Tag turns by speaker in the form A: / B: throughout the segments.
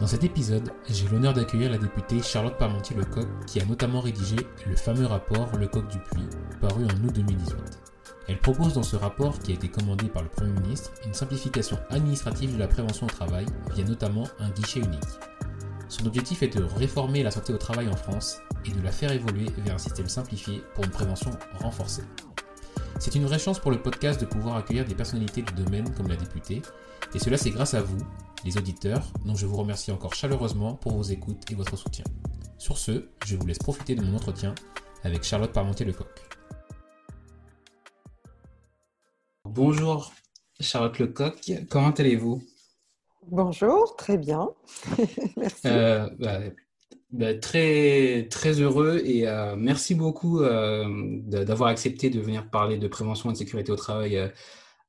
A: Dans cet épisode, j'ai l'honneur d'accueillir la députée Charlotte Parmentier-Lecoq qui a notamment rédigé le fameux rapport Lecoq du Puy, paru en août 2018. Elle propose dans ce rapport, qui a été commandé par le Premier ministre, une simplification administrative de la prévention au travail via notamment un guichet unique. Son objectif est de réformer la santé au travail en France et de la faire évoluer vers un système simplifié pour une prévention renforcée. C'est une vraie chance pour le podcast de pouvoir accueillir des personnalités du domaine comme la députée, et cela c'est grâce à vous, les auditeurs, dont je vous remercie encore chaleureusement pour vos écoutes et votre soutien. Sur ce, je vous laisse profiter de mon entretien avec Charlotte Parmentier-Lecoq. Bonjour Charlotte Lecoq, comment allez-vous?
B: Bonjour, très bien. merci.
A: Euh, bah, bah, très, très heureux et euh, merci beaucoup euh, d'avoir accepté de venir parler de prévention et de sécurité au travail euh,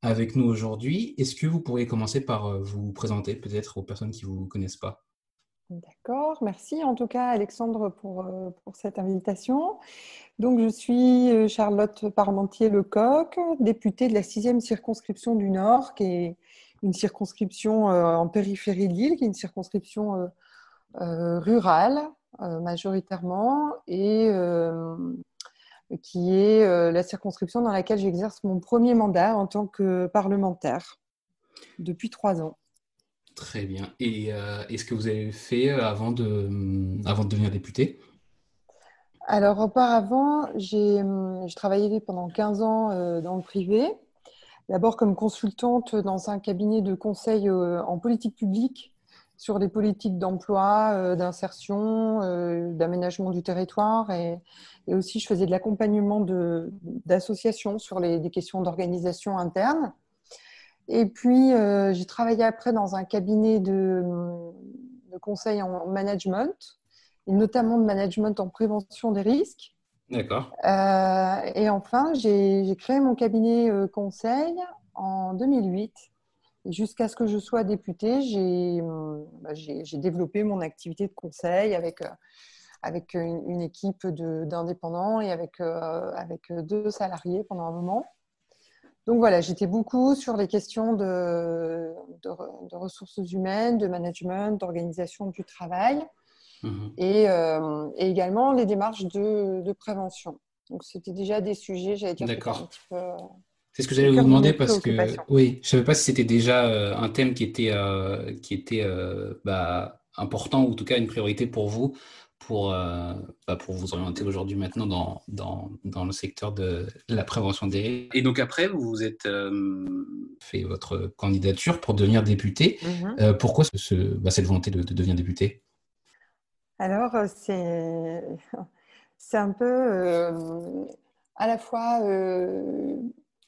A: avec nous aujourd'hui. Est-ce que vous pourriez commencer par euh, vous présenter peut-être aux personnes qui ne vous connaissent pas?
B: D'accord, merci en tout cas Alexandre pour, euh, pour cette invitation. Donc je suis euh, Charlotte Parmentier-Lecoq, députée de la 6e circonscription du Nord, qui est une circonscription en périphérie de l'île, qui est une circonscription rurale majoritairement et qui est la circonscription dans laquelle j'exerce mon premier mandat en tant que parlementaire depuis trois ans.
A: Très bien. Et est-ce que vous avez fait avant de, avant de devenir député?
B: Alors, auparavant, j'ai travaillé pendant 15 ans dans le privé. D'abord comme consultante dans un cabinet de conseil en politique publique sur les politiques d'emploi, d'insertion, d'aménagement du territoire. Et, et, aussi, je faisais de l'accompagnement d'associations sur les, des questions d'organisation interne. Et puis, j'ai travaillé après dans un cabinet de, de conseil en management, et notamment de management en prévention des risques.
A: D'accord.
B: Euh, et enfin, j'ai créé mon cabinet euh, conseil en 2008. Jusqu'à ce que je sois députée, j'ai bah, développé mon activité de conseil avec, euh, avec une, une équipe d'indépendants et avec, euh, avec deux salariés pendant un moment. Donc voilà, j'étais beaucoup sur les questions de, de, de, ressources humaines, de management, d'organisation du travail. Mmh. Et, euh, et, également les démarches de, de prévention. Donc, c'était déjà des sujets, j'allais dire,
A: D'accord. C'est ce que j'allais vous demander parce que, oui, je ne savais pas si c'était déjà euh, un thème qui était, euh, qui était euh, bah, important ou en tout cas une priorité pour vous pour, euh, bah, pour vous orienter aujourd'hui maintenant dans, dans, dans, le secteur de la prévention des risques. Et donc après, vous vous êtes fait votre candidature pour devenir député. Mmh. pourquoi ce, bah, cette volonté de, de devenir député?
B: Alors, c'est, c'est un peu euh, à la fois.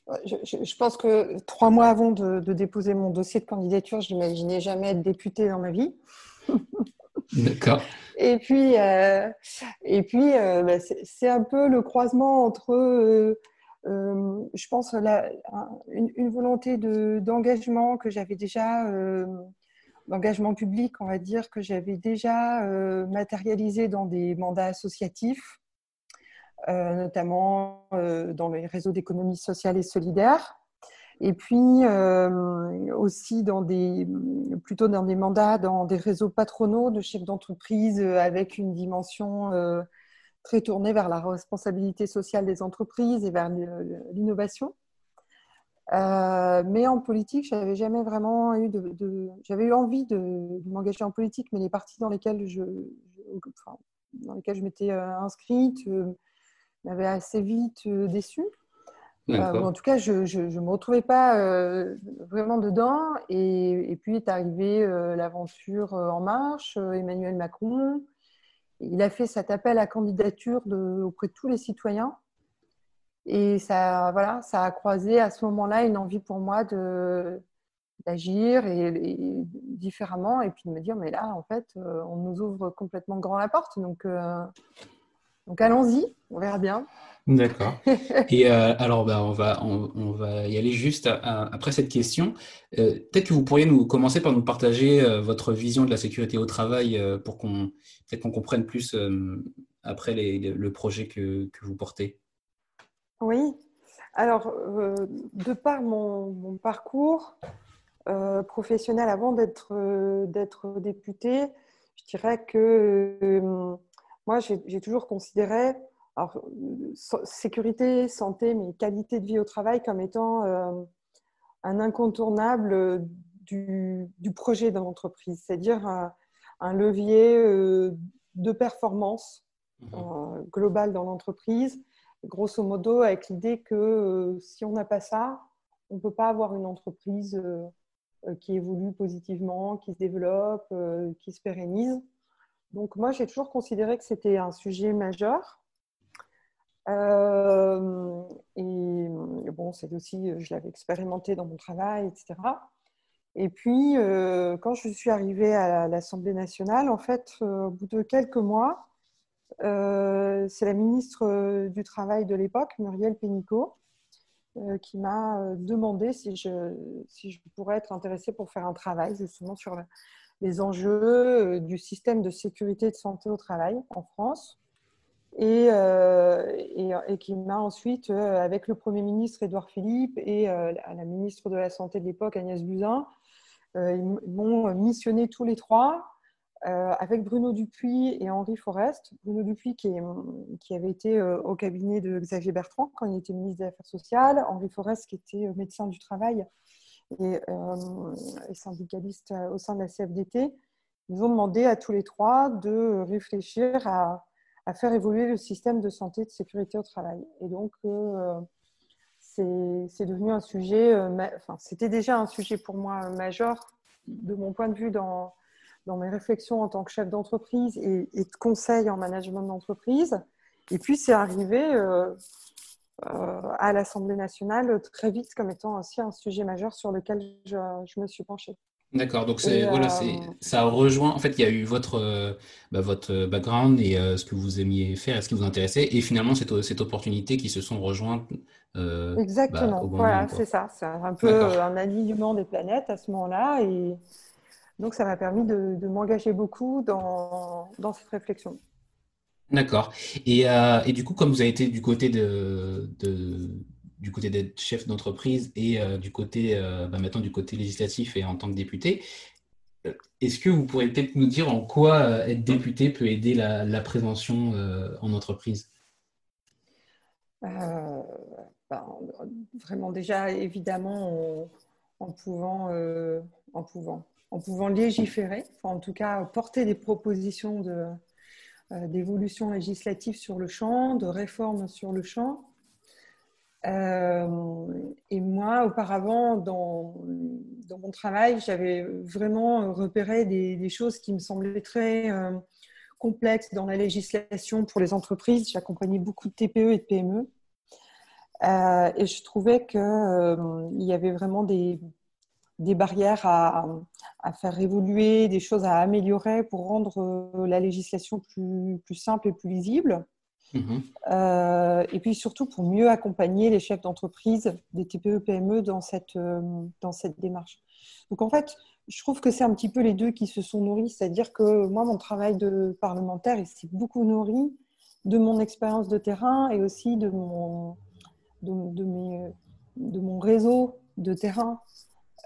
B: Euh, je, je, pense que trois mois avant de, de, déposer mon dossier de candidature, je n'imaginais jamais être députée dans ma vie.
A: D'accord.
B: Et puis, euh, et puis bah, c'est, un peu le croisement entre. je pense la, une, une, volonté de, d'engagement que j'avais déjà d'engagement public, on va dire, que j'avais déjà euh, matérialisé dans des mandats associatifs, euh, notamment euh, dans les réseaux d'économie sociale et solidaire. Et puis euh, aussi dans des, plutôt dans des mandats dans des réseaux patronaux de chefs d'entreprise avec une dimension très tournée vers la responsabilité sociale des entreprises et vers l'innovation. Euh, mais en politique, j'avais jamais vraiment eu de, j'avais eu envie de, m'engager en politique, mais les partis dans lesquels je, dans lesquels je m'étais euh, inscrite euh, m'avaient assez vite déçue. en tout cas, je ne me retrouvais pas vraiment dedans. Et, et, puis est arrivée l'aventure En Marche, Emmanuel Macron. Il a fait cet appel à candidature de, auprès de tous les citoyens. Et ça, voilà, ça a croisé à ce moment-là une envie pour moi de d'agir et, différemment et puis de me dire mais là en fait euh, on nous ouvre complètement grand la porte donc euh, donc allons-y on verra bien.
A: D'accord. Et euh, alors bah, on va on, va y aller juste après cette question. Peut-être que vous pourriez nous commencer par nous partager votre vision de la sécurité au travail pour qu'on peut-être qu'on comprenne plus après le projet que, que vous portez.
B: Oui. Alors, euh, de par mon, parcours euh, professionnel avant d'être euh, d'être députée, je dirais que moi, j'ai toujours considéré alors, sécurité, santé, mais qualité de vie au travail comme étant un incontournable du, projet de l'entreprise, c'est-à-dire un, levier de performance mmh globale dans l'entreprise grosso modo avec l'idée que euh, si on n'a pas ça, on ne peut pas avoir une entreprise euh, euh, qui évolue positivement, qui se développe, qui se pérennise. Donc moi, j'ai toujours considéré que c'était un sujet majeur. et bon, c'est aussi, je l'avais expérimenté dans mon travail, etc. Et puis, quand je suis arrivée à l'Assemblée nationale, en fait, au bout de quelques mois, euh, c'est la ministre euh, du Travail de l'époque, Muriel Pénicaud, euh, qui m'a demandé si je, si je pourrais être intéressée pour faire un travail justement sur les enjeux du système de sécurité et de santé au travail en France. Et, et, qui m'a ensuite, avec le Premier ministre Édouard Philippe et la ministre de la Santé de l'époque, Agnès Buzyn, ils m'ont missionné tous les trois euh, avec Bruno Dupuis et Henri Forest. Bruno Dupuis qui, qui avait été euh, au cabinet de Xavier Bertrand quand il était ministre des Affaires sociales, Henri Forest qui était euh, médecin du travail et, syndicaliste au sein de la CFDT. Ils ont demandé à tous les trois de réfléchir à, faire évoluer le système de santé et de sécurité au travail. Et donc, c'est devenu un sujet, enfin, c'était déjà un sujet pour moi majeur de mon point de vue dans, mes réflexions en tant que chef d'entreprise et, de conseil en management d'entreprise. Et puis, c'est arrivé euh, euh, à l'Assemblée nationale très vite comme étant aussi un sujet majeur sur lequel je, me suis penchée.
A: D'accord, donc voilà, euh, ça rejoint. En fait, il y a eu votre, bah, votre background et ce que vous aimiez faire et ce qui vous intéressait, et finalement cette, cette opportunité qui se sont rejointes.
B: Exactement, bah, voilà, c'est ça. C'est un peu un alignement des planètes à ce moment-là. Et, donc, ça m'a permis de, m'engager beaucoup dans, cette réflexion.
A: D'accord. Euh, et, du coup, comme vous avez été du côté du côté d'être chef d'entreprise et euh, du côté euh, bah, maintenant du côté législatif et en tant que député, est-ce que vous pourriez peut-être nous dire en quoi être député peut aider la, prévention en entreprise?
B: Ben, Vraiment déjà, évidemment, en pouvant, en pouvant en pouvant légiférer, en tout cas porter des propositions de, d'évolution législative sur le champ, de réforme sur le champ. Euh, et moi, auparavant, dans, dans mon travail, j'avais vraiment repéré des, choses qui me semblaient très euh, complexes dans la législation pour les entreprises. J'accompagnais beaucoup de TPE et de PME. et je trouvais qu'il y avait vraiment des, des barrières à, faire évoluer, des choses à améliorer pour rendre euh, la législation plus, plus simple et plus lisible. Mhm. Euh, et puis surtout pour mieux accompagner les chefs d'entreprise des TPE-PME e dans cette, euh, dans cette démarche. Donc en fait, je trouve que c'est un petit peu les deux qui se sont nourris, c'est-à-dire que moi, mon travail de parlementaire, il s'est beaucoup nourri de mon expérience de terrain et aussi de mon, de, mes, de mon réseau de terrain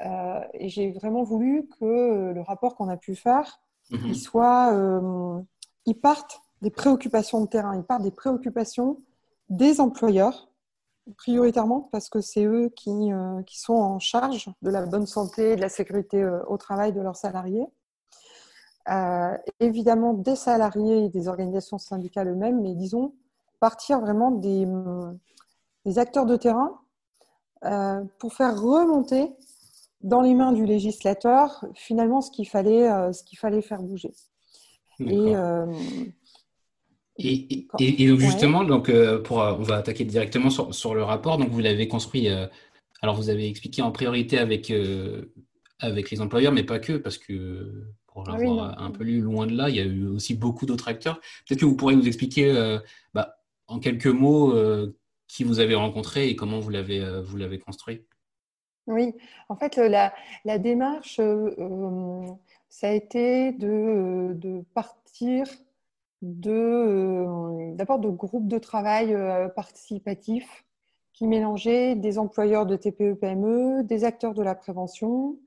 B: et j'ai vraiment voulu que le rapport qu'on a pu faire, mhm. il soit, euh, il parte des préoccupations de terrain, il part des préoccupations des employeurs, prioritairement parce que c'est eux qui, euh, qui, sont en charge de la bonne santé et de la sécurité euh, au travail de leurs salariés. Euh, évidemment, des salariés et des organisations syndicales eux-mêmes, mais disons, partir vraiment des, des acteurs de terrain pour faire remonter dans les mains du législateur finalement ce qu'il fallait, ce qu'il fallait faire bouger.
A: Et et, et, donc justement, donc, euh, pour, euh, on va attaquer directement sur, sur le rapport. Donc vous l'avez construit, euh, alors vous avez expliqué en priorité avec, avec les employeurs, mais pas que, parce que pour ah l'avoir un peu lu loin de là, il y a eu aussi beaucoup d'autres acteurs. Peut-être que vous pourrez nous expliquer bah, en quelques mots qui vous avez rencontré et comment vous l'avez vous l'avez construit.
B: Oui, en fait, la, démarche, ça a été de, de partir euh, d'abord de, groupes de travail euh, participatifs qui mélangeaient des employeurs de TPE-PME, e, des acteurs de la prévention,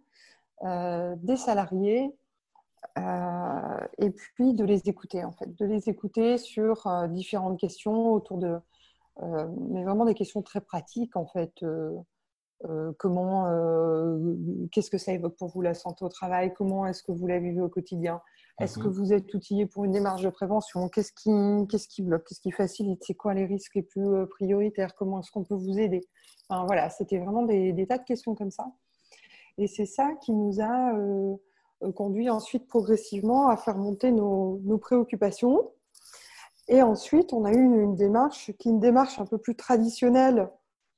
B: euh, des salariés, et puis de les écouter en fait, de les écouter sur différentes questions autour de, mais vraiment des questions très pratiques en fait. Comment, qu'est-ce que ça évoque pour vous la santé au travail? Comment est-ce que vous la vivez au quotidien? Est-ce que mhm. vous êtes outillé pour une démarche de prévention? Qu'est-ce qui, qu'est-ce qui bloque? Qu'est-ce qui facilite? C'est quoi les risques les plus euh, prioritaires? Comment est-ce qu'on peut vous aider? Enfin, Voilà, c'était vraiment des, tas de questions comme ça. Et c'est ça qui nous a euh, euh, conduit ensuite progressivement à faire monter nos, préoccupations. Et ensuite, on a eu une, démarche qui est une démarche un peu plus traditionnelle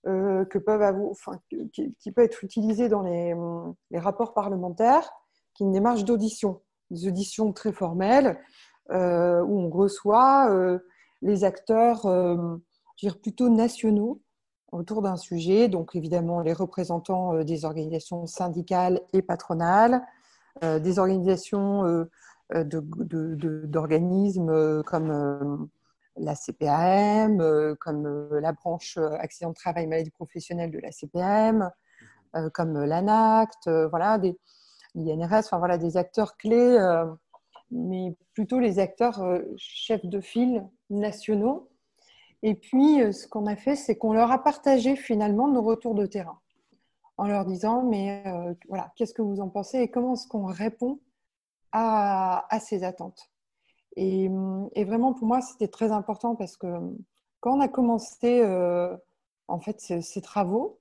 B: que peuvent qui, peut être utilisée dans les, rapports parlementaires, qui est une démarche d'audition des auditions très formelles euh, où on reçoit euh, les acteurs euh, dire plutôt nationaux autour d'un sujet, donc évidemment les représentants des organisations syndicales et patronales, des organisations d'organismes comme la CPAM, comme la branche accident de travail maladie professionnelle de la CPM, comme l'ANACT, voilà, des, l'INRS, enfin voilà, des acteurs clés, euh, mais plutôt les acteurs euh, chefs de file nationaux. Et puis, euh, ce qu'on a fait, c'est qu'on leur a partagé finalement nos retours de terrain en leur disant, mais voilà, qu'est-ce que vous en pensez et comment est-ce qu'on répond à, ces attentes. Et, vraiment, pour moi, c'était très important parce que quand on a commencé en fait ces travaux,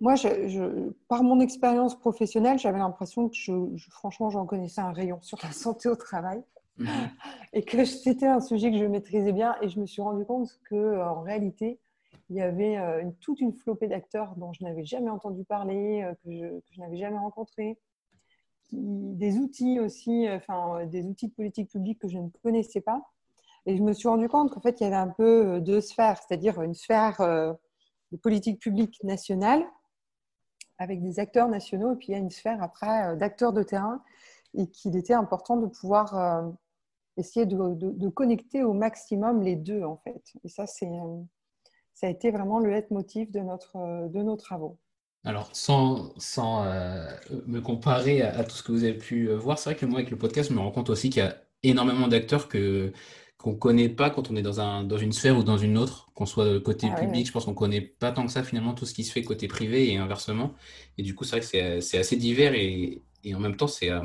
B: moi, je, par mon expérience professionnelle, j'avais l'impression que, je, franchement, j'en connaissais un rayon sur la santé au travail et que c'était un sujet que je maîtrisais bien. Et je me suis rendu compte que, euh, en réalité, il y avait euh, une, toute une flopée d'acteurs dont je n'avais jamais entendu parler, euh, que je, n'avais jamais rencontrés, des outils aussi, enfin, des outils de politique publique que je ne connaissais pas. Et je me suis rendu compte qu'en fait, il y avait un peu deux sphères, c'est-à-dire une sphère de politique publique nationale avec des acteurs nationaux, et puis il y a une sphère après euh, d'acteurs de terrain, et qu'il était important de pouvoir euh, essayer de, connecter au maximum les deux, en fait. Et ça, c'est, euh, ça a été vraiment le leitmotiv de, notre, de nos travaux.
A: Alors, sans, sans me comparer à, tout ce que vous avez pu voir, c'est vrai que moi, avec le podcast, je me rends compte aussi qu'il y a énormément d'acteurs que, qu'on connaît pas quand on est dans, un, dans une sphère ou dans une autre, qu'on soit côté ah public, je pense qu'on connaît pas tant que ça finalement tout ce qui se fait côté privé et inversement. Et du coup, c'est vrai que c'est assez divers et, et, en même temps, c'est euh,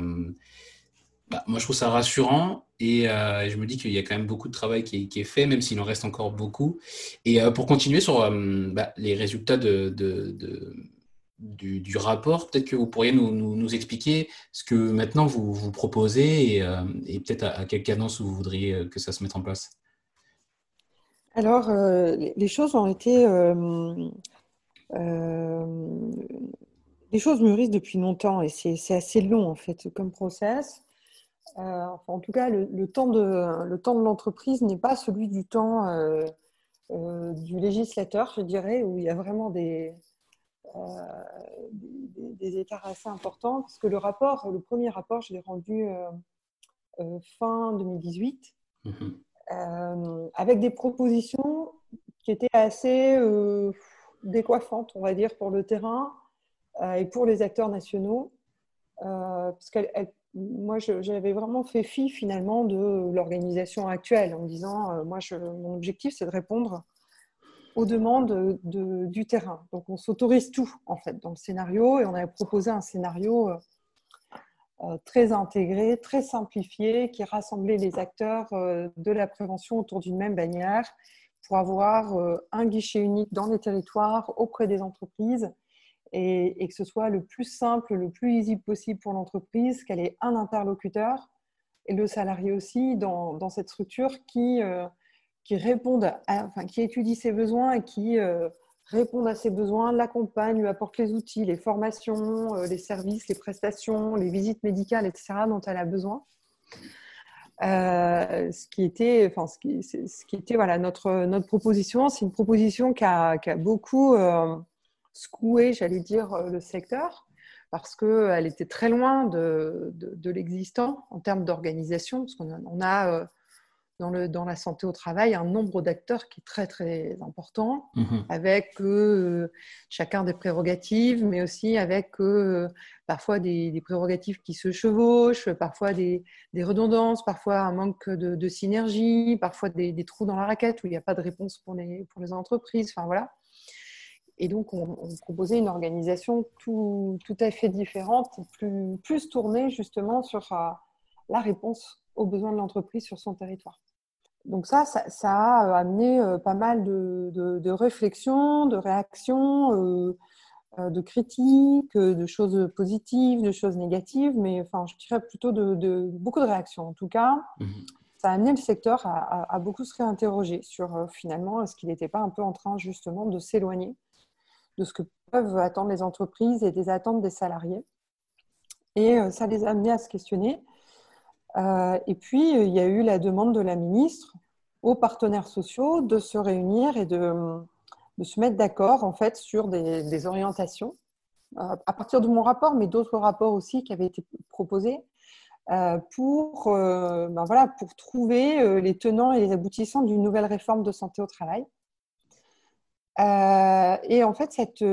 A: bah, moi je trouve ça rassurant et euh, je me dis qu'il y a quand même beaucoup de travail qui est, fait, même s'il en reste encore beaucoup. Et euh, pour continuer sur bah, les résultats de, de du, rapport. Peut-être que vous pourriez nous, expliquer ce que maintenant vous, vous proposez et, euh, peut-être à, quelle cadence vous voudriez euh, que ça se mette en place.
B: Alors, euh, les choses ont été... les choses mûrissent depuis longtemps et c'est assez long en fait comme process. en tout cas, le temps de l'entreprise n'est pas celui du temps du législateur, je dirais, où il y a vraiment des, euh, des, écarts assez importants, parce que le rapport, le premier rapport, je l'ai rendu euh, euh, fin 2018, mhm. avec des propositions qui étaient assez décoiffantes, on va dire, pour le terrain et pour les acteurs nationaux, parce qu'elles moi, j'avais vraiment fait fi finalement de l'organisation actuelle en me disant, moi, je, mon objectif, c'est de répondre aux demandes du terrain. Donc, on s'autorise tout, en fait, dans le scénario. Et on avait proposé un scénario euh, euh, très intégré, très simplifié, qui rassemblait les acteurs euh, de la prévention autour d'une même bannière pour avoir un guichet unique dans les territoires auprès des entreprises et, que ce soit le plus simple, le plus easy possible pour l'entreprise, qu'elle ait un interlocuteur et le salarié aussi dans, dans cette structure qui qui répondent, enfin, qui étudie ses besoins et qui euh, répondent à ses besoins, l'accompagne, lui apporte les outils, les formations, euh, les services, les prestations, les visites médicales, etc. dont elle a besoin. Euh, ce qui était, enfin, ce qui, était voilà, notre, notre proposition, c'est une proposition qui a, beaucoup secoué, j'allais dire, le secteur parce qu'elle était très loin de, de, l'existant en termes d'organisation, parce qu'on a, on a dans, le, dans la santé au travail un nombre d'acteurs qui est très très important, mhm. avec euh, chacun des prérogatives, mais aussi avec euh, parfois des, prérogatives qui se chevauchent, parfois des, des redondances, parfois un manque de, de synergie, parfois des, des, trous dans la raquette où il n'y a pas de réponse pour les, pour les entreprises. Enfin voilà. Et donc, on, on, proposait une organisation tout, tout à fait différente, plus, plus tournée justement sur euh, la réponse aux besoins de l'entreprise sur son territoire donc ça, ça, a euh, amené euh, pas mal de, réflexions, de réactions, euh, de critiques, de choses positives, de choses négatives, mais enfin, je dirais plutôt de, beaucoup de réactions. En tout cas, mmh ça a amené le secteur à, beaucoup se réinterroger sur finalement est-ce qu'il n'était pas un peu en train justement de s'éloigner de ce que peuvent attendre les entreprises et des attentes des salariés. Et ça les a amenés à se questionner et puis, il y a eu la demande de la ministre aux partenaires sociaux de se réunir et de, se mettre d'accord en fait sur des, orientations euh, à partir de mon rapport, mais d'autres rapports aussi qui avaient été proposés euh, pour, ben voilà, pour trouver les tenants et les aboutissants d'une nouvelle réforme de santé au travail. et en fait, cette,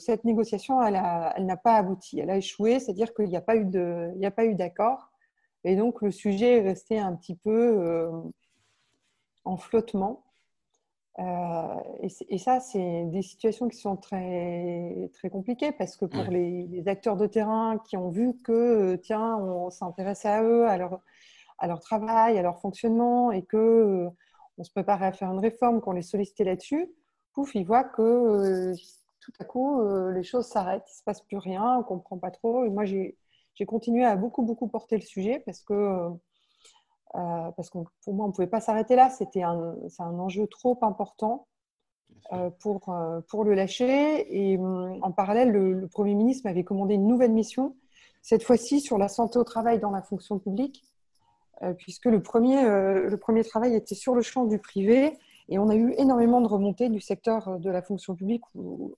B: cette négociation, elle n'a pas abouti. Elle a échoué, c'est-à-dire qu'il n'y a pas eu d'accord. Et donc, le sujet est resté un petit peu euh, en flottement. Euh, et, ça, c'est des situations qui sont très, très compliquées parce que pour les, acteurs de terrain qui ont vu que, tiens, on s'intéressait à eux, à leur, à leur travail, à leur fonctionnement et que euh, on se préparait à faire une réforme, qu'on les sollicitait là-dessus, pouf, ils voient que tout à coup, les choses s'arrêtent, il ne se passe plus rien, on ne comprend pas trop. Et moi, j'ai j'ai continué à beaucoup, beaucoup porter le sujet parce que, euh, parce que pour moi, on ne pouvait pas s'arrêter là. C'était un, c'est un enjeu trop important euh, pour, euh, pour le lâcher. Et en parallèle, le, Premier ministre m'avait commandé une nouvelle mission, cette fois-ci sur la santé au travail dans la fonction publique, puisque le premier, le premier travail était sur le champ du privé. Et on a eu énormément de remontées du secteur de la fonction publique où,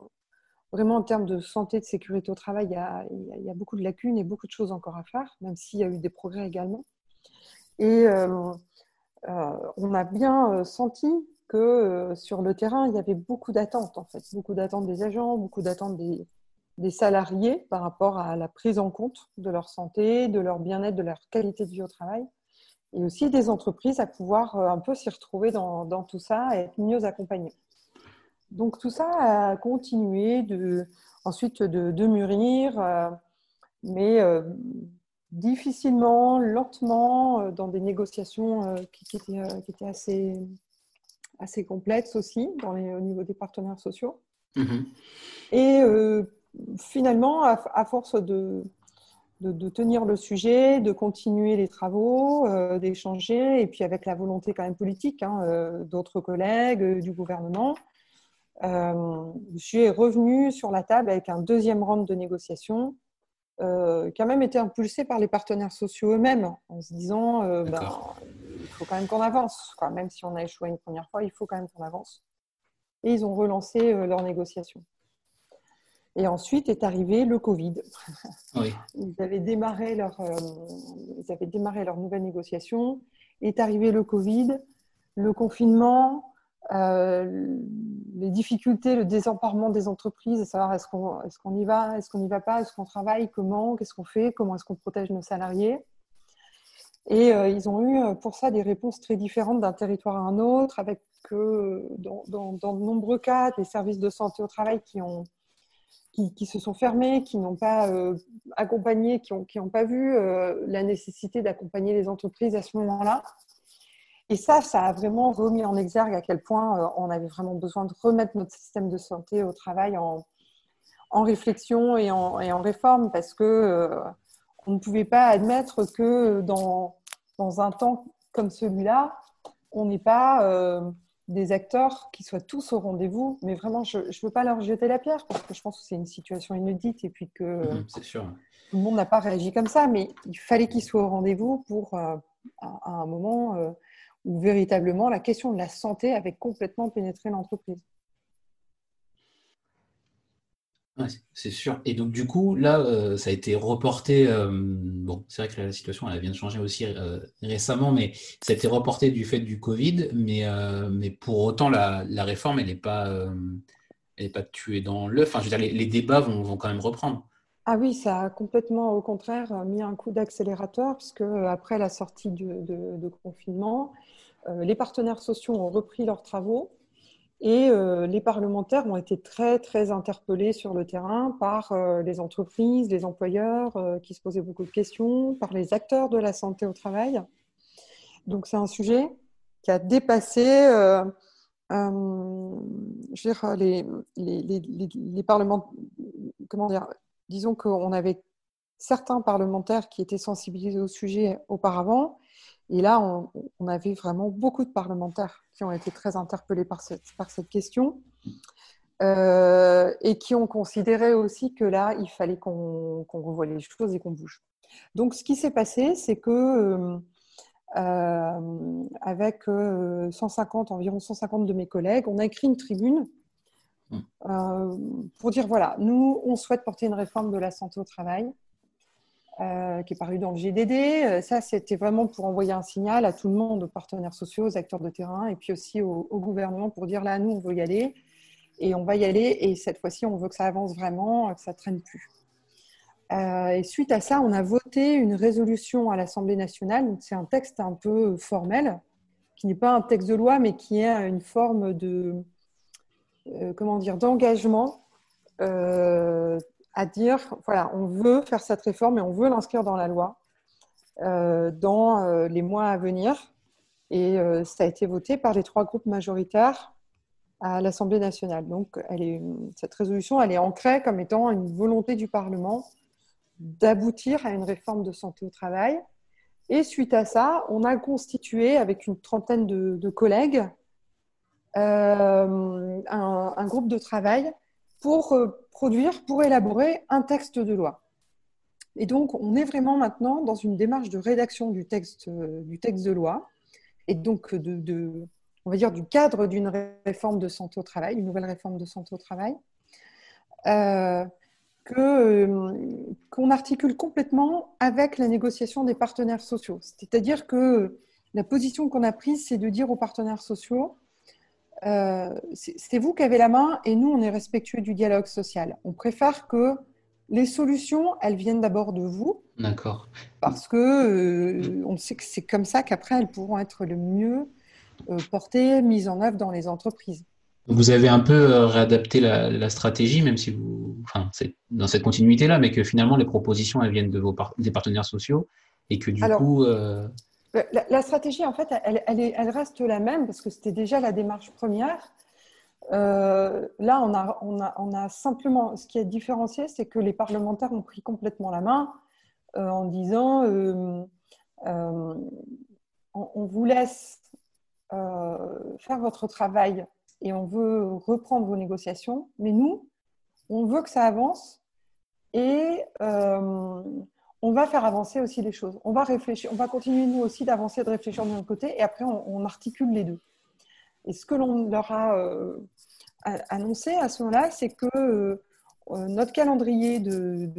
B: vraiment en termes de santé, de sécurité au travail, il y, a, beaucoup de lacunes et beaucoup de choses encore à faire, même s'il y a eu des progrès également. Et euh, euh, on a bien euh, senti que sur le terrain, il y avait beaucoup d'attentes, en fait, beaucoup d'attentes des agents, beaucoup d'attentes des, des, salariés par rapport à la prise en compte de leur santé, de leur bien-être, de leur qualité de vie au travail, et aussi des entreprises à pouvoir un peu s'y retrouver dans, dans tout ça et être mieux accompagnées. Donc tout ça a continué de, ensuite de, mûrir, euh, mais euh, difficilement, lentement, euh, dans des négociations qui, étaient, assez, assez complexes aussi dans au niveau des partenaires sociaux. Mm-hmm. Et finalement, à, force de, de, tenir le sujet, de continuer les travaux, d'échanger, et puis avec la volonté quand même politique hein, d'autres collègues, du gouvernement, euh, je suis revenu sur la table avec un deuxième round de négociations euh, qui a même été impulsé par les partenaires sociaux eux-mêmes en se disant euh, ben, il faut quand même qu'on avance. Même si on a échoué une première fois, il faut quand même qu'on avance. Et ils ont relancé leurs négociations. Et ensuite est arrivé le Covid. ils, avaient démarré leur, ils avaient démarré leur nouvelle négociation. Est arrivé le Covid, le confinement, euh, les difficultés, le désemparement des entreprises, à savoir est-ce qu'on est y va, est-ce qu'on n'y va pas, est-ce qu'on travaille, comment, qu'est-ce qu'on fait, comment est-ce qu'on protège nos salariés. Et ils ont eu pour ça des réponses très différentes d'un territoire à un autre, avec dans, dans, de nombreux cas des services de santé au travail qui ont qui, se sont fermés, qui n'ont pas accompagné, qui n'ont qui ont pas vu la nécessité d'accompagner les entreprises à ce moment-là. Et ça, ça a vraiment remis en exergue à quel point on avait vraiment besoin de remettre notre système de santé au travail en, en réflexion et en, et en, réforme parce que euh, on ne pouvait pas admettre que dans, dans un temps comme celui-là, on n'est pas euh, des acteurs qui soient tous au rendez-vous. Mais vraiment, je ne veux pas leur jeter la pierre parce que je pense que c'est une situation inédite et puis que
A: sûr.
B: tout le monde n'a pas réagi comme ça. Mais il fallait qu'ils soient au rendez-vous pour euh, à, un moment où véritablement la question de la santé avait complètement pénétré l'entreprise
A: c'est sûr. Et donc, du coup, là, euh, ça a été reporté. Euh, bon, c'est vrai que la situation, elle vient de changer aussi euh, récemment, mais ça a été reporté du fait du Covid. Mais, mais pour autant, la, réforme, elle n'est pas, pas tuée dans l'œuf. Enfin, je veux dire, les, débats vont, vont, quand même reprendre.
B: Ah oui, ça a complètement, au contraire, mis un coup d'accélérateur, puisque après la sortie de confinement, les partenaires sociaux ont repris leurs travaux. Et euh, les parlementaires ont été très, très interpellés sur le terrain par euh, les entreprises, les employeurs euh, qui se posaient beaucoup de questions, par les acteurs de la santé au travail. Donc c'est un sujet qui a dépassé je veux dire, les, les, les, les parlementaires. Comment dire Disons qu'on avait certains parlementaires qui étaient sensibilisés au sujet auparavant et là, on, avait vraiment beaucoup de parlementaires qui ont été très interpellés par cette, question euh, et qui ont considéré aussi que là, il fallait qu'on revoie les choses et qu'on bouge. Donc, ce qui s'est passé, c'est que euh, euh, avec 150, environ 150 de mes collègues, on a écrit une tribune pour dire voilà, nous, on souhaite porter une réforme de la santé au travail. Euh, qui est paru dans le GDD. Euh, ça, c'était vraiment pour envoyer un signal à tout le monde, aux partenaires sociaux, aux acteurs de terrain, et puis aussi au, gouvernement pour dire là, nous, on veut y aller, et on va y aller, et cette fois-ci, on veut que ça avance vraiment, que ça traîne plus. Euh, et suite à ça, on a voté une résolution à l'Assemblée nationale. C'est un texte un peu formel, qui n'est pas un texte de loi, mais qui est une forme de, comment dire, d'engagement à dire, voilà, on veut faire cette réforme et on veut l'inscrire dans la loi euh, dans euh, les mois à venir. Et euh, ça a été voté par les trois groupes majoritaires à l'Assemblée nationale. Donc, cette résolution, elle est ancrée comme étant une volonté du Parlement d'aboutir à une réforme de santé au travail. Et suite à ça, on a constitué avec une trentaine de, collègues un, un, groupe de travail pour produire, pour élaborer un texte de loi. Et donc, on est vraiment maintenant dans une démarche de rédaction du texte, euh, du texte de loi, et donc de, on va dire, du cadre d'une réforme de santé au travail, une nouvelle réforme de santé au travail, euh, euh, qu'on articule complètement avec la négociation des partenaires sociaux. C'est-à-dire que la position qu'on a prise, c'est de dire aux partenaires sociaux, euh, c'est vous qui avez la main et nous, on est respectueux du dialogue social. On préfère que les solutions, elles viennent d'abord de vous.
A: D'accord.
B: Parce que euh, on sait que c'est comme ça qu'après, elles pourront être le mieux euh, portées, mises en œuvre dans les entreprises.
A: Vous avez un peu réadapté la, stratégie, même si vous, enfin, c'est dans cette continuité-là, mais que finalement les propositions elles viennent de vos des partenaires sociaux et que du coup.
B: La, stratégie, en fait, elle, reste la même parce que c'était déjà la démarche première. Euh, là, on a, simplement, ce qui est différencié, c'est que les parlementaires ont pris complètement la main euh, en disant euh, on, vous laisse faire votre travail et on veut reprendre vos négociations, mais nous, on veut que ça avance et on va faire avancer aussi les choses. On va continuer nous aussi d'avancer, de réfléchir de notre côté, et après on, articule les deux. Et ce que l'on leur a euh, annoncé à ce moment-là, c'est que euh, notre calendrier de,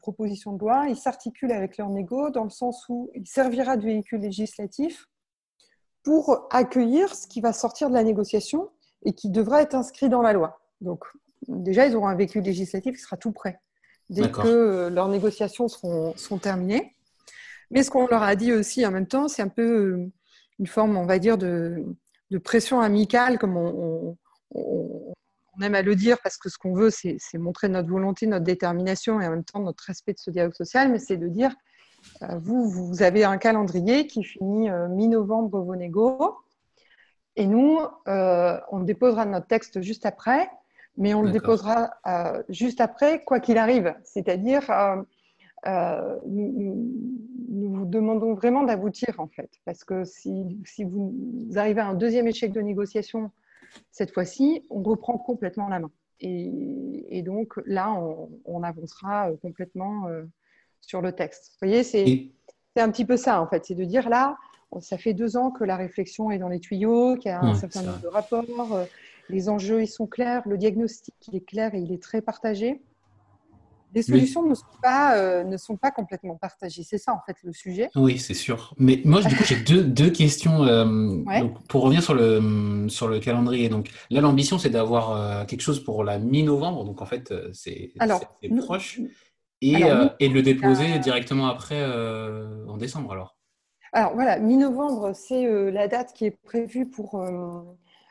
B: proposition de loi, il s'articule avec leur négo dans le sens où il servira de véhicule législatif pour accueillir ce qui va sortir de la négociation et qui devra être inscrit dans la loi. Donc déjà, ils auront un véhicule législatif qui sera tout prêt dès que euh, leurs négociations seront, terminées. Mais ce qu'on leur a dit aussi en même temps, c'est un peu une forme, on va dire, de, pression amicale, comme on, aime à le dire, parce que ce qu'on veut, c'est montrer notre volonté, notre détermination et en même temps notre respect de ce dialogue social, mais c'est de dire, vous, vous avez un calendrier qui finit mi-novembre vos négos, et nous, on déposera notre texte juste après mais on le déposera euh, juste après, quoi qu'il arrive. C'est-à-dire, euh, euh, nous, vous demandons vraiment d'aboutir, en fait, parce que si, si, vous arrivez à un deuxième échec de négociation cette fois-ci, on reprend complètement la main. Et, donc là, on, avancera complètement sur le texte. Vous voyez, c'est un petit peu ça, en fait. C'est de dire là, ça fait deux ans que la réflexion est dans les tuyaux, qu'il y a un certain nombre de rapports les enjeux, ils sont clairs, le diagnostic, il est clair et il est très partagé. Les solutions ne, sont pas, euh, ne sont pas complètement partagées. C'est ça, en fait, le sujet.
A: Oui, c'est sûr. Mais moi, du coup, j'ai deux, deux, questions. Euh, pour revenir sur le, sur le calendrier. Donc, là, l'ambition, c'est d'avoir euh, quelque chose pour la mi-novembre. Donc, en fait, c'est proche. Et, et, de le déposer directement après, en décembre, alors?
B: Alors, voilà, mi-novembre, c'est la date qui est prévue pour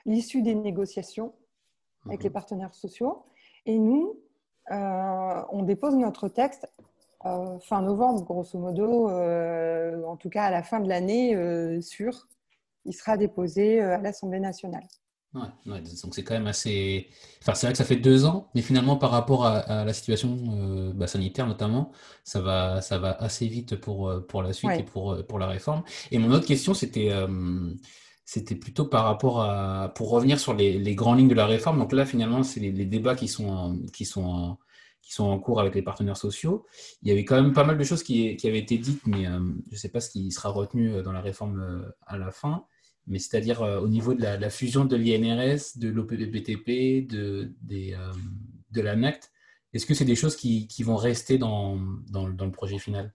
B: l'issue des négociations avec les mhm. partenaires sociaux. Et nous, euh, on dépose notre texte euh, fin novembre, grosso modo, euh, en tout cas à la fin de l'année, sûr. Il sera déposé à l'Assemblée nationale.
A: Ouais, donc c'est quand même assez. Enfin, c'est vrai que ça fait deux ans, mais finalement, par rapport à, la situation bah, sanitaire notamment, ça va, ça va assez vite pour, pour la suite et pour, pour la réforme. Et mon autre question, c'était c'était plutôt par rapport à, pour revenir sur les, les, grandes lignes de la réforme. Donc là, finalement, c'est les, débats qui sont, en, qui, sont qui sont en cours avec les partenaires sociaux. Il y avait quand même pas mal de choses qui, qui avaient été dites, mais euh, je ne sais pas ce qui sera retenu euh, dans la réforme euh, à la fin. Mais c'est-à-dire au niveau de la, fusion de l'INRS, de l'OPBTP, de, des, de l'ANACT, est-ce que c'est des choses qui, qui vont rester dans, dans le projet final?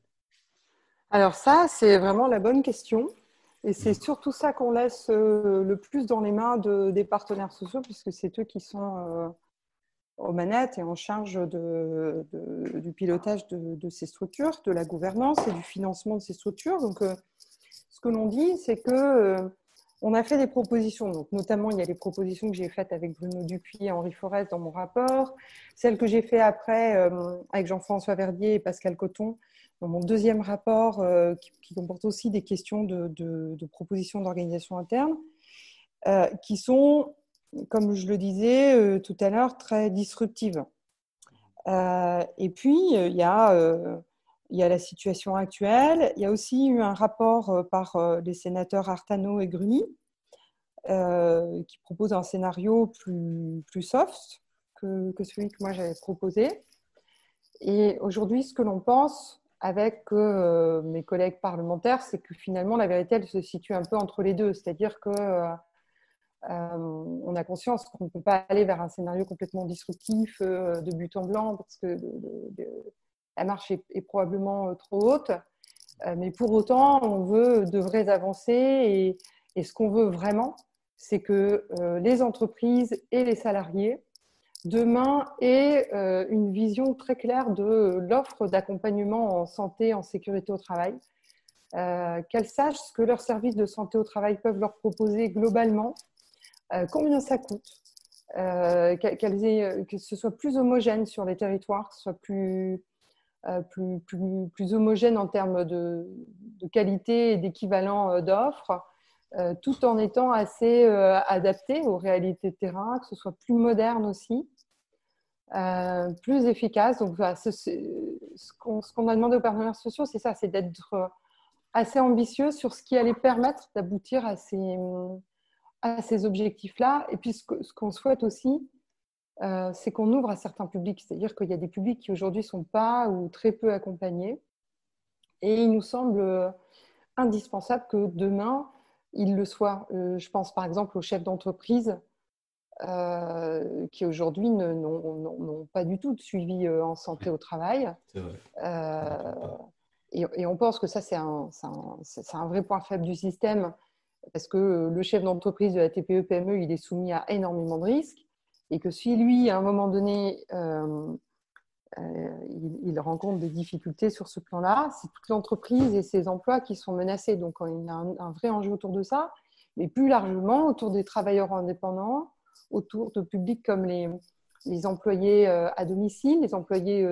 B: Alors ça, c'est vraiment la bonne question. Et c'est surtout ça qu'on laisse euh, le plus dans les mains des partenaires sociaux, puisque c'est eux qui sont euh, aux manettes et en charge du pilotage de, ces structures, de la gouvernance et du financement de ces structures. Donc, euh, ce que l'on dit, c'est que on a fait des propositions. Donc, notamment, il y a les propositions que j'ai faites avec Bruno Dupuis et Henri Forest dans mon rapport, celles que j'ai fait après avec Jean-François Verdier et Pascal Coton mon deuxième rapport, euh, qui, comporte aussi des questions de, propositions d'organisation interne, euh, qui sont, comme je le disais euh, tout à l'heure, très disruptives. et puis, il y, a, la situation actuelle. Il y a aussi eu un rapport par les sénateurs Artano et Gruny, qui propose un scénario plus, soft que celui que moi j'avais proposé. Et aujourd'hui, ce que l'on pense, avec euh, mes collègues parlementaires, c'est que finalement, la vérité, elle se situe un peu entre les deux. C'est-à-dire que euh, on a conscience qu'on ne peut pas aller vers un scénario complètement disruptif euh, de but en blanc parce que la marche est, probablement trop haute. mais pour autant, on veut de vraies avancées et ce qu'on veut vraiment, c'est que les entreprises et les salariés demain est euh, une vision très claire de l'offre d'accompagnement en santé, en sécurité au travail. Euh, qu'elles sachent ce que leurs services de santé au travail peuvent leur proposer globalement, euh, combien ça coûte, que ce soit plus homogène sur les territoires, que ce soit plus, homogène en termes de, qualité et d'équivalent d'offres, tout en étant assez adapté aux réalités de terrain, que ce soit plus moderne aussi, euh, plus efficace. Donc, ce, qu'on a demandé aux partenaires sociaux, c'est ça, c'est d'être assez ambitieux sur ce qui allait permettre d'aboutir à ces, ces objectifs-là. Et puis, ce qu'on souhaite aussi, c'est qu'on ouvre à certains publics. C'est-à-dire qu'il y a des publics qui aujourd'hui ne sont pas ou très peu accompagnés. Et il nous semble indispensable que demain, il le soit. Euh, je pense par exemple aux chefs d'entreprise euh, qui aujourd'hui n'ont pas du tout de suivi euh, en santé au travail. et, on pense que ça, c'est un, un, vrai point faible du système parce que le chef d'entreprise de la TPE-PME, il est soumis à énormément de risques et que si lui, à un moment donné, il, rencontre des difficultés sur ce plan-là. C'est toute l'entreprise et ses emplois qui sont menacés. Donc, il y a un, vrai enjeu autour de ça. Mais plus largement, autour des travailleurs indépendants, autour de publics comme les, employés à domicile, les employés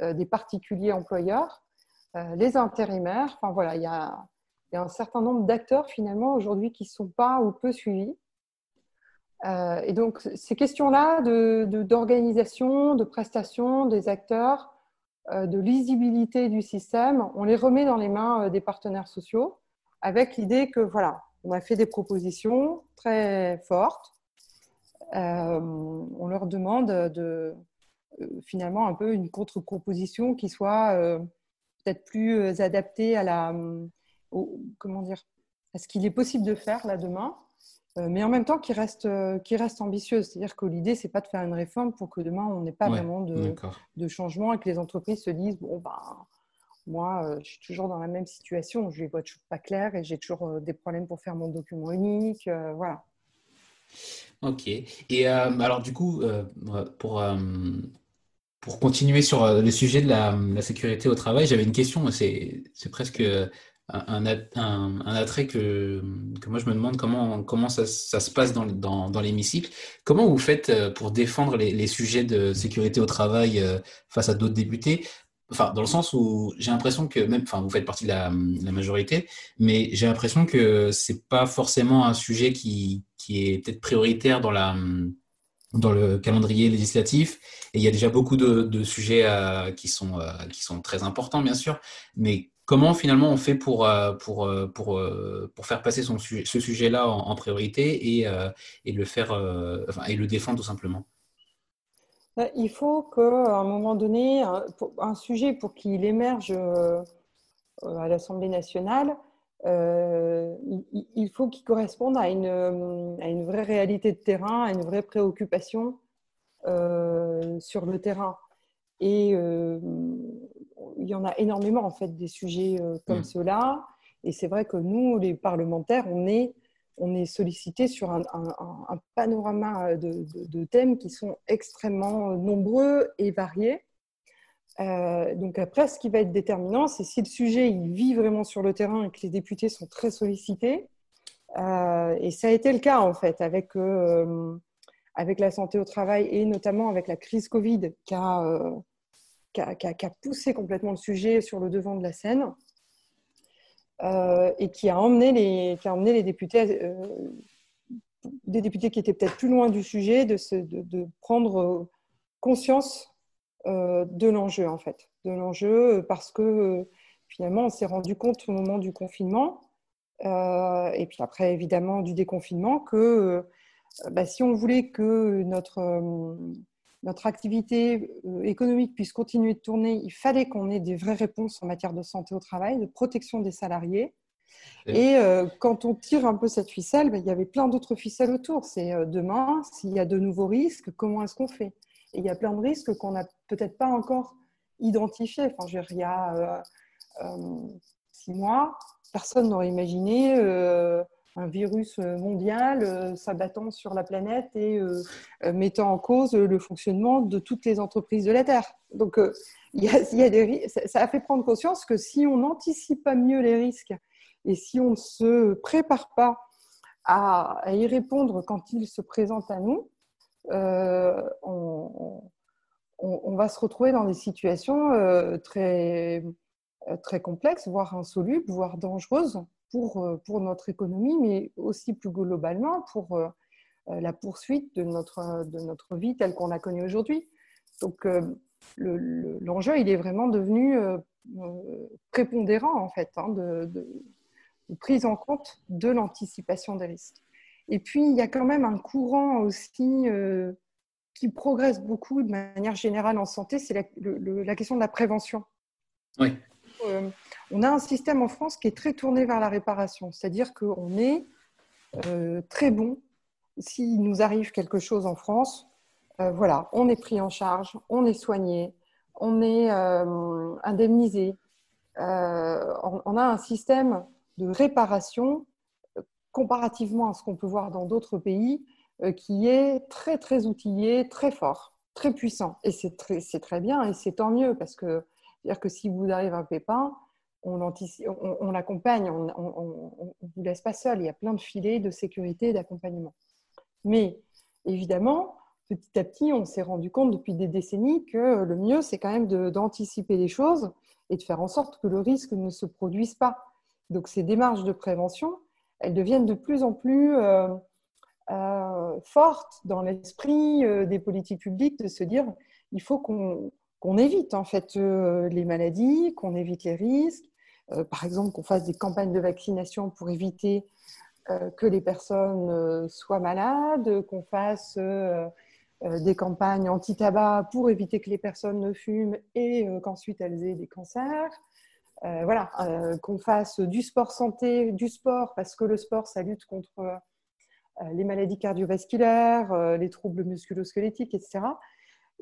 B: des particuliers employeurs, les intérimaires. Enfin, voilà, il y a, un certain nombre d'acteurs finalement aujourd'hui qui ne sont pas ou peu suivis. Euh, et donc ces questions-là d'organisation, de, de, prestation des acteurs, euh, de lisibilité du système, on les remet dans les mains euh, des partenaires sociaux avec l'idée que voilà, on a fait des propositions très fortes. On leur demande de finalement un peu une contre-proposition qui soit peut-être plus adaptée à la comment dire, à ce qu'il est possible de faire là demain, euh, mais en même temps qui reste, euh, qui reste ambitieuse. C'est-à-dire que l'idée, c'est pas de faire une réforme pour que demain on n'ait pas vraiment de, de, changement et que les entreprises se disent bon ben moi, euh, je suis toujours dans la même situation, je ne vois toujours pas clair et j'ai toujours des problèmes pour faire mon document unique. voilà.
A: Ok. Et alors, du coup, pour, pour continuer sur le sujet de la, sécurité au travail, j'avais une question. C'est presque un, un, attrait que, que, moi je me demande comment, comment ça, ça se passe dans, dans, dans l'hémicycle. Comment vous faites euh, pour défendre les, les, sujets de sécurité au travail euh, face à d'autres députés? Enfin, dans le sens où j'ai l'impression que même, enfin, vous faites partie de la, majorité, mais j'ai l'impression que c'est pas forcément un sujet qui, qui est peut-être prioritaire dans la dans le calendrier législatif. Et il y a déjà beaucoup de, de sujets euh, qui, sont, qui sont très importants, bien sûr. Mais Comment finalement on fait pour, euh, pour, euh, pour, euh, pour faire passer son, ce sujet-là en, priorité et, et, le faire, enfin, et le défendre tout simplement?
B: Il faut qu'à un moment donné, un, sujet pour qu'il émerge à l'Assemblée nationale, il, faut qu'il corresponde à une, à une vraie réalité de terrain, à une vraie préoccupation sur le terrain. Et il y en a énormément en fait des sujets euh, comme mm. cela. Et c'est vrai que nous, les parlementaires, on est, on est sollicités sur un, panorama de, thèmes qui sont extrêmement nombreux et variés. Euh, donc après, ce qui va être déterminant, c'est si le sujet vit vraiment sur le terrain et que les députés sont très sollicités. Euh, et ça a été le cas en fait avec, avec la santé au travail et notamment avec la crise Covid qui a qui a, poussé complètement le sujet sur le devant de la scène euh, et qui a emmené les, qui a emmené les députés, euh, des députés qui étaient peut-être plus loin du sujet, de, de, prendre conscience euh, de l'enjeu, en fait. De l'enjeu, parce que finalement, on s'est rendu compte au moment du confinement, et puis après, évidemment, du déconfinement, que bah, si on voulait que notre notre activité euh, économique puisse continuer de tourner, il fallait qu'on ait des vraies réponses en matière de santé au travail, de protection des salariés. Et euh, quand on tire un peu cette ficelle, ben, il y avait plein d'autres ficelles autour. C'est euh, demain, s'il y a de nouveaux risques, comment est-ce qu'on fait? Et il y a plein de risques qu'on n'a peut-être pas encore identifiés. Enfin, je il y a six mois, personne n'aurait imaginé un virus euh, mondial euh, s'abattant sur la planète et euh, mettant en cause le fonctionnement de toutes les entreprises de la Terre. Donc, il y a, ça a fait prendre conscience que si on n'anticipe pas mieux les risques et si on ne se prépare pas à, y répondre quand ils se présentent à nous, on, on, va se retrouver dans des situations très, très complexes, voire insolubles, voire dangereuses pour, euh, pour notre économie, mais aussi plus globalement pour euh, euh, la poursuite de notre, de notre vie telle qu'on la connaît aujourd'hui. Donc, l'enjeu, il est vraiment devenu prépondérant, en fait, hein, de, de, prise en compte de l'anticipation des risques. Et puis, il y a quand même un courant aussi qui progresse beaucoup de manière générale en santé, c'est la, la, question de la prévention.
A: Oui
B: on a un système en France qui est très tourné vers la réparation, c'est-à-dire qu'on est euh, très bon. S'il nous arrive quelque chose en France, euh, voilà, on est pris en charge, on est soigné, on est euh, indemnisé. On, a un système de réparation comparativement à ce qu'on peut voir dans d'autres pays qui est très très outillé, très fort. très puissant. Et c'est très, très bien et c'est tant mieux parce que, dire que si vous arrivez un pépin, on, on, l'accompagne, on ne vous laisse pas seul. Il y a plein de filets de sécurité et d'accompagnement. Mais évidemment, petit à petit, on s'est rendu compte depuis des décennies que le mieux, c'est quand même d'anticiper les choses et de faire en sorte que le risque ne se produise pas. Donc ces démarches de prévention, elles deviennent de plus en plus euh, euh, fortes dans l'esprit euh, des politiques publiques de se dire il faut qu'on évite en fait les maladies, qu'on évite les risques, par exemple qu'on fasse des campagnes de vaccination pour éviter que les personnes soient malades, qu'on fasse des campagnes anti-tabac pour éviter que les personnes ne fument et qu'ensuite elles aient des cancers. Euh, voilà, euh, qu'on fasse du sport santé, du sport, parce que le sport, ça lutte contre euh, les maladies cardiovasculaires, les troubles musculosquelettiques, etc.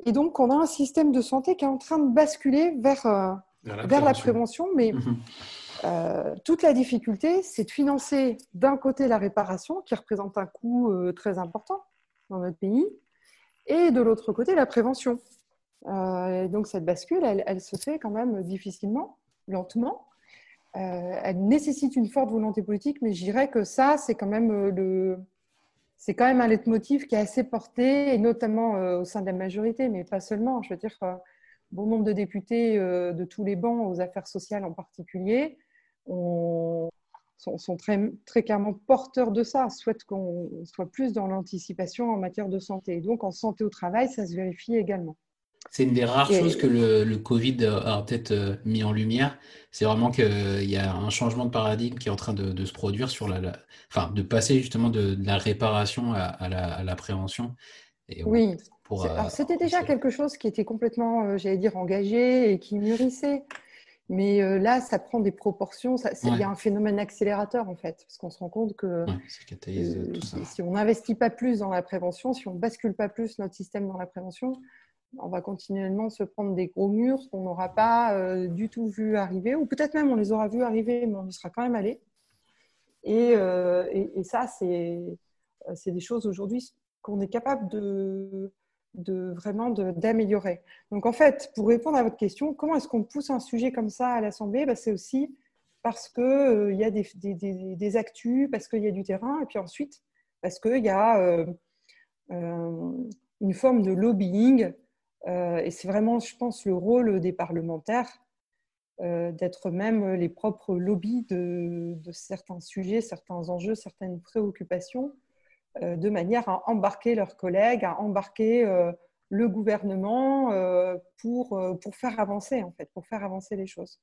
B: Et donc, on a un système de santé qui est en train de basculer vers, la, vers la, prévention. Mais mhm. toute la difficulté, c'est de financer d'un côté la réparation, qui représente un coût très important dans notre pays, et de l'autre côté, la prévention. donc, cette bascule, elle, se fait quand même difficilement lentement. Euh, elle nécessite une forte volonté politique, mais je dirais que ça, c'est quand même euh, le, c'est quand même un leitmotiv qui est assez porté, et notamment euh, au sein de la majorité, mais pas seulement. Je veux dire, bon nombre de députés de tous les bancs, aux affaires sociales en particulier, sont, sont, très, très clairement porteurs de ça, souhaitent qu'on soit plus dans l'anticipation en matière de santé. donc en santé au travail, ça se vérifie également.
A: C'est une des rares choses que le, Covid a peut-être euh, mis en lumière. C'est vraiment qu'il y a un changement de paradigme qui est en train de, se produire sur la, enfin, de passer justement de, la réparation à, la, prévention.
B: Oui. Euh, c'était déjà quelque chose qui était complètement, euh, j'allais dire, engagé et qui mûrissait. Mais là, ça prend des proportions. Il y a un phénomène accélérateur, en fait, parce qu'on se rend compte que si on n'investit pas plus dans la prévention, si on ne bascule pas plus notre système dans la prévention, on va continuellement se prendre des gros murs qu'on n'aura pas euh, du tout vu arriver, ou peut-être même on les aura vus arriver, mais on y sera quand même allé. Et, euh, ça, euh, c'est des choses aujourd'hui qu'on est capable de, vraiment d'améliorer. Donc en fait, pour répondre à votre question, comment est-ce qu'on pousse un sujet comme ça à l'Assemblée? Bah, C'est aussi parce qu'il y a des, des, actus, parce qu'il y a du terrain, et puis ensuite parce qu'il y a une forme de lobbying euh, et c'est vraiment, je pense, le rôle des parlementaires euh, d'être même les propres lobbies de, certains sujets, certains enjeux, certaines préoccupations, euh, de manière à embarquer leurs collègues, à embarquer le gouvernement pour, pour faire avancer, en fait, pour faire avancer les choses.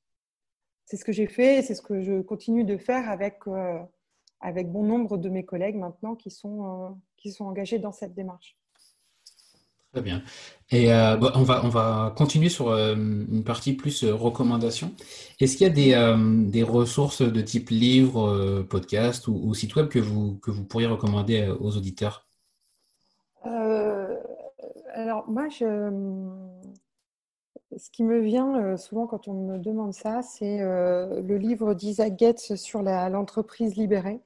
B: C'est ce que j'ai fait et c'est ce que je continue de faire avec, avec bon nombre de mes collègues maintenant qui sont, qui sont engagés dans cette démarche.
A: Très bien. Et euh, on, va, on va continuer sur euh, une partie plus euh, recommandation. Est-ce qu'il y a des, des, ressources de type livre, podcast ou, site web que vous, que vous pourriez recommander aux auditeurs?
B: Alors, moi, je, ce qui me vient souvent quand on me demande ça, c'est le livre d'Isaac Getz sur l'entreprise libérée,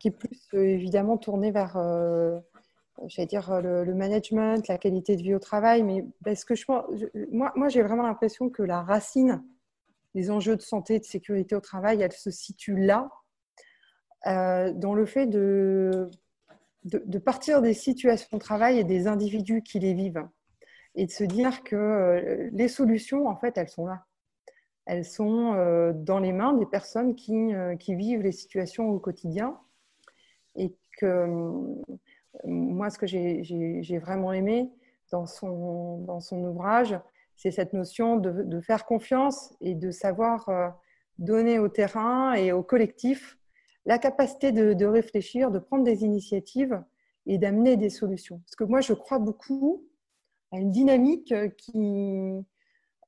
B: qui est plus évidemment tourné vers j'allais dire, euh, le, management, la qualité de vie au travail, mais parce que je, moi, moi j'ai vraiment l'impression que la racine des enjeux de santé, de sécurité au travail, elle se situe là, euh, dans le fait de, de, partir des situations de travail et des individus qui les vivent, et de se dire que euh, les solutions, en fait, elles sont là. Elles sont dans les mains des personnes qui, qui vivent les situations au quotidien et que moi, ce que j'ai vraiment aimé dans son, ouvrage, c'est cette notion de, faire confiance et de savoir euh, donner au terrain et au collectif la capacité de, réfléchir, de prendre des initiatives et d'amener des solutions. Parce que moi, je crois beaucoup à une dynamique qui,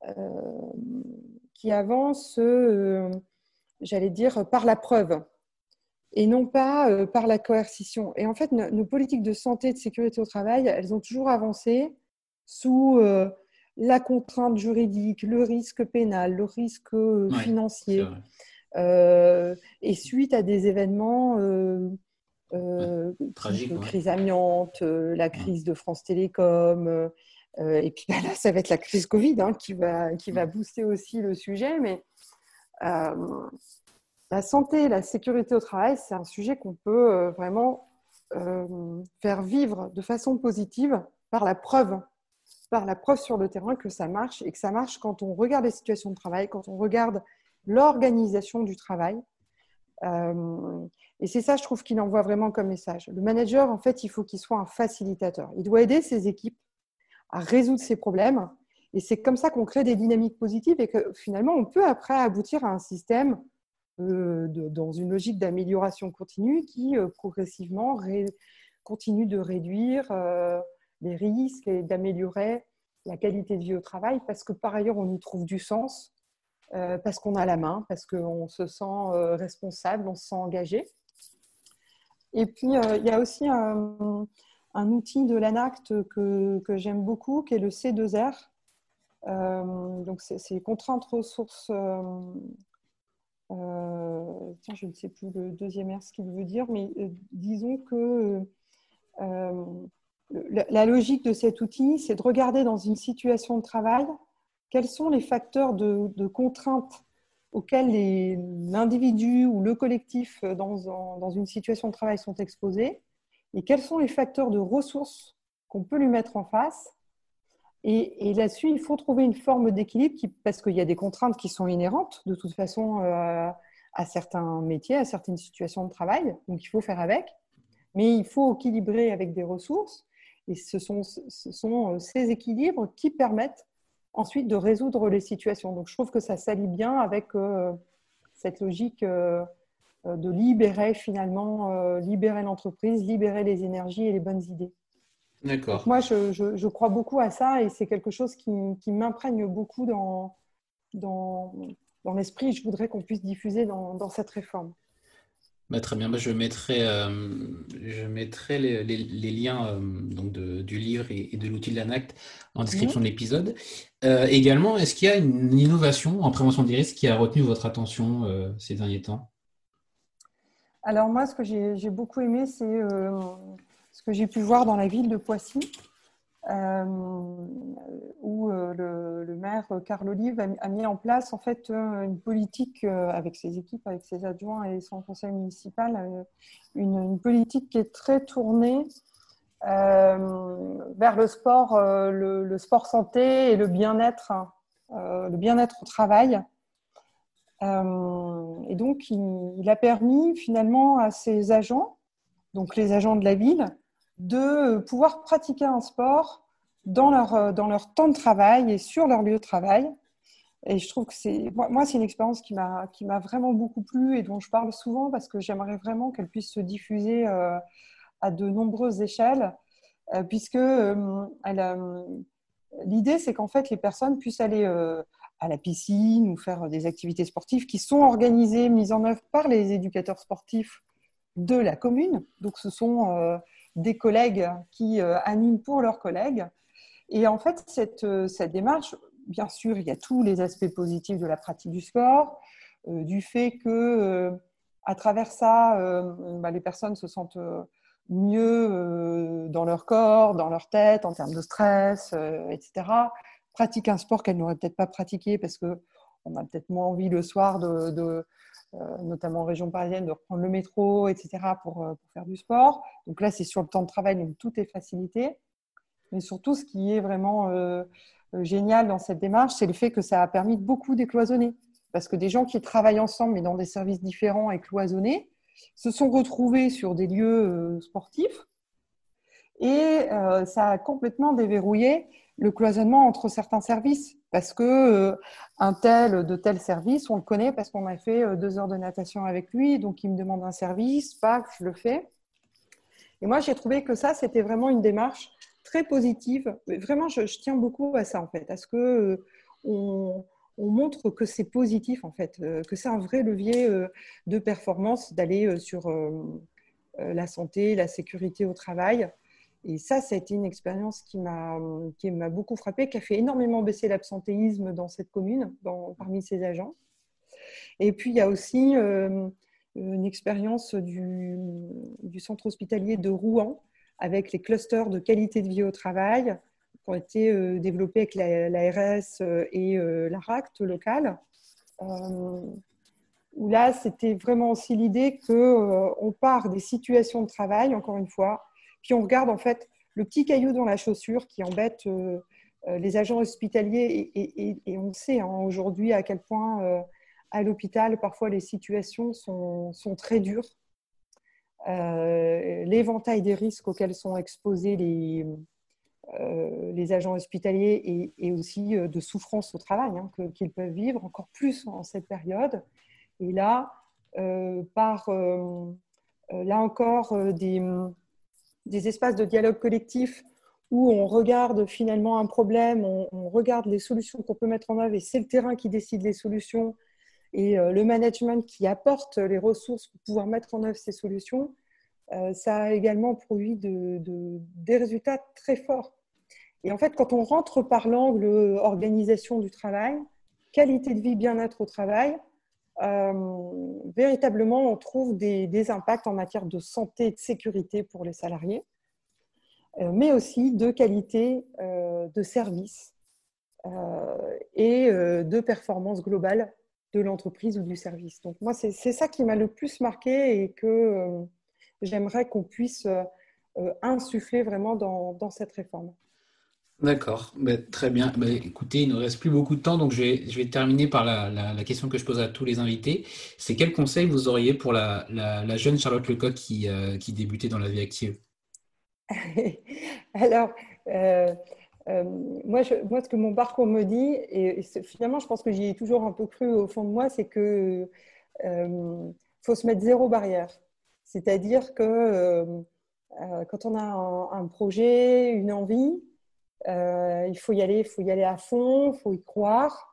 B: euh, avance, euh, j'allais dire, par la preuve et non pas euh, par la coercition. Et en fait, nos, politiques de santé et de sécurité au travail, elles ont toujours avancé sous euh, la contrainte juridique, le risque pénal, le risque euh, financier. et suite à des événements
A: Tragique,
B: crise amiante, la crise de France Télécom. et puis bah, là, ça va être la crise Covid hein, qui, va, qui va booster aussi le sujet. Mais la santé, la sécurité au travail, c'est un sujet qu'on peut vraiment faire vivre de façon positive par la preuve par la preuve sur le terrain que ça marche et que ça marche quand on regarde les situations de travail, quand on regarde l'organisation du travail. Euh, et c'est ça, je trouve, qu'il envoie vraiment comme message. Le manager, en fait, il faut qu'il soit un facilitateur. Il doit aider ses équipes à résoudre ses problèmes. Et c'est comme ça qu'on crée des dynamiques positives et que finalement, on peut après aboutir à un système euh, dans une logique d'amélioration continue qui euh, progressivement continue de réduire les risques et d'améliorer la qualité de vie au travail parce que par ailleurs, on y trouve du sens, euh, parce qu'on a la main, parce qu'on se sent euh, responsable, on se sent engagé. Et puis, euh, il y a aussi un, outil de l'ANACT que, que j'aime beaucoup, qui est le C2R. donc, c'est contraintes ressources. Tiens, je ne sais plus le deuxième R ce qu'il veut dire, mais disons que la logique de cet outil, c'est de regarder dans une situation de travail quels sont les facteurs de, contrainte auxquels l'individu ou le collectif dans, une situation de travail sont exposés et quels sont les facteurs de ressources qu'on peut lui mettre en face. Et, là-dessus, il faut trouver une forme d'équilibre parce qu'il y a des contraintes qui sont inhérentes de toute façon euh, à certains métiers, à certaines situations de travail, donc il faut faire avec. Mais il faut équilibrer avec des ressources. Et ce sont, euh, ces équilibres qui permettent ensuite de résoudre les situations. Donc je trouve que ça s'allie bien avec euh, cette logique de libérer finalement, libérer l'entreprise, libérer les énergies et les bonnes idées.
A: D'accord.
B: Moi, je, je, crois beaucoup à ça et c'est quelque chose qui, qui m'imprègne beaucoup dans, dans, dans l'esprit. Je voudrais qu'on puisse diffuser dans, dans cette réforme.
A: Bah, très bien, bah, je mettrai, euh, je mettrai les, les, liens euh, donc de, du livre et, de l'outil de l'ANACT en description de l'épisode. Euh, également, est-ce qu'il y a une innovation en prévention des risques qui a retenu votre attention ces derniers temps?
B: Alors moi, ce que j'ai beaucoup aimé, c'est ce que j'ai pu voir dans la ville de Poissy. Euh, où euh, le, maire Carl Olive a, mis en place en fait euh, une politique avec ses équipes, avec ses adjoints et son conseil municipal, une, politique qui est très tournée vers le sport, le, sport santé et le bien-être, le bien-être au travail. et donc, il, a permis finalement à ses agents, donc les agents de la ville, de pouvoir pratiquer un sport dans leur, euh, dans leur temps de travail et sur leur lieu de travail. Et je trouve que c'est, moi, c'est une expérience qui m'a, vraiment beaucoup plu et dont je parle souvent parce que j'aimerais vraiment qu'elle puisse se diffuser euh, à de nombreuses échelles, euh, puisque l'idée, c'est qu'en fait, les personnes puissent aller à la piscine ou faire des activités sportives qui sont organisées, mises en œuvre par les éducateurs sportifs de la commune. Donc, ce sont des collègues qui euh, animent pour leurs collègues. Et en fait, cette, euh, cette, démarche, bien sûr, il y a tous les aspects positifs de la pratique du sport, euh, du fait que à travers ça, bah, les personnes se sentent mieux dans leur corps, dans leur tête, en termes de stress, etc. Pratiquent un sport qu'elles n'auraient peut-être pas pratiqué parce qu'on a peut-être moins envie le soir de notamment en région parisienne, de reprendre le métro, etc., pour, euh, pour faire du sport. Donc là, c'est sur le temps de travail, donc tout est facilité. Mais surtout, ce qui est vraiment euh, génial dans cette démarche, c'est le fait que ça a permis de beaucoup décloisonner. Parce que des gens qui travaillent ensemble, mais dans des services différents et cloisonnés, se sont retrouvés sur des lieux sportifs. Et ça a complètement déverrouillé le cloisonnement entre certains services parce que euh, un tel de tel service, on le connaît parce qu'on a fait euh, deux heures de natation avec lui, donc il me demande un service, pas je le fais. Et moi, j'ai trouvé que ça, c'était vraiment une démarche très positive. Vraiment, je, tiens beaucoup à ça en fait, à ce que euh, on, montre que c'est positif en fait, que c'est un vrai levier de performance d'aller sur la santé, la sécurité au travail et ça, ça a été une expérience qui m'a, qui m'a beaucoup frappée, qui a fait énormément baisser l'absentéisme dans cette commune, parmi ses agents. Et puis, il y a aussi, euh, une expérience du, centre hospitalier de Rouen avec les clusters de qualité de vie au travail qui ont été développés avec l'ARS et l'ARACT local. où là, c'était vraiment aussi l'idée qu'on part des situations de travail, encore une fois, puis on regarde en fait le petit caillou dans la chaussure qui embête euh, les agents hospitaliers, et, on sait hein, aujourd'hui à quel point euh, à l'hôpital, parfois les situations sont, très dures. Euh, l'éventail des risques auxquels sont exposés les, les agents hospitaliers et, aussi de souffrance au travail hein, qu'ils peuvent vivre encore plus en cette période. Et là, par là encore des, des, espaces de dialogue collectif où on regarde finalement un problème, on, regarde les solutions qu'on peut mettre en œuvre et c'est le terrain qui décide les solutions et euh, le management qui apporte les ressources pour pouvoir mettre en œuvre ces solutions, euh, ça a également produit des résultats très forts. Et en fait, quand on rentre par l'angle organisation du travail, qualité de vie, bien-être au travail, véritablement, on trouve des, impacts en matière de santé et de sécurité pour les salariés. Euh, mais aussi de qualité euh, de service euh, et de performance globale de l'entreprise ou du service. Donc moi, c'est ça qui m'a le plus marqué et que j'aimerais qu'on puisse insuffler vraiment dans, cette réforme.
A: D'accord, bah, très bien. Bah, écoutez, il ne reste plus beaucoup de temps, donc je vais, je terminer par la, question que je pose à tous les invités. C'est quel conseil vous auriez pour la, jeune Charlotte Lecoq qui, qui débutait dans la vie active?
B: Alors, euh, euh, moi, moi, ce que mon parcours me dit, et, finalement, je pense que j'y ai toujours un peu cru au fond de moi, c'est qu'il euh, faut se mettre zéro barrière. C'est-à-dire que quand on a un, projet, une envie, il faut y aller, il faut y aller à fond, il faut y croire.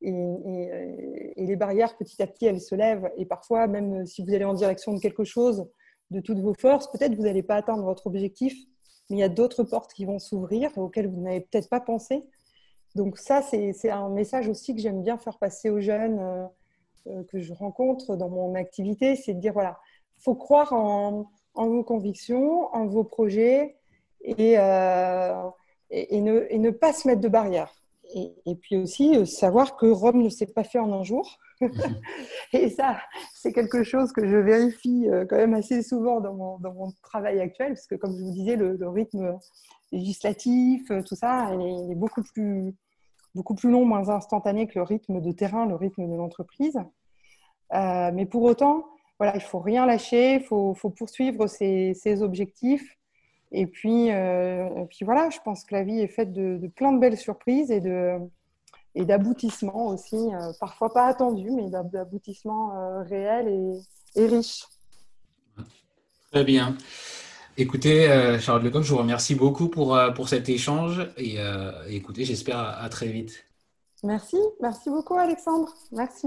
B: Et, et, les barrières, petit à petit, elles se lèvent. Et parfois, même si vous allez en direction de quelque chose, de toutes vos forces. Peut-être vous n'allez pas atteindre votre objectif, mais il y a d'autres portes qui vont s'ouvrir auxquelles vous n'avez peut-être pas pensé. Donc ça, c'est un message aussi que j'aime bien faire passer aux jeunes euh, euh, que je rencontre dans mon activité, c'est de dire, voilà, il faut croire en, vos convictions, en vos projets et, euh, et, ne, pas se mettre de barrières. Et, puis aussi savoir que Rome ne s'est pas fait en un jour. et ça, c'est quelque chose que je vérifie euh, quand même assez souvent dans mon, travail actuel, parce que comme je vous disais, le, rythme législatif, euh, tout ça, il est, beaucoup, plus, beaucoup plus long, moins instantané que le rythme de terrain, le rythme de l'entreprise. Euh, mais pour autant, voilà, il faut rien lâcher, il faut, faut, poursuivre ses, ses, objectifs. Et puis, et puis voilà, je pense que la vie est faite de, de plein de belles surprises et de, et d'aboutissement aussi, euh, parfois pas attendu, mais d'aboutissement euh, réel et, et, riche.
A: Très bien. Écoutez, euh, Charlotte Lecoq, je vous remercie beaucoup pour, pour cet échange et écoutez, j'espère à, très vite.
B: Merci, merci beaucoup Alexandre. Merci.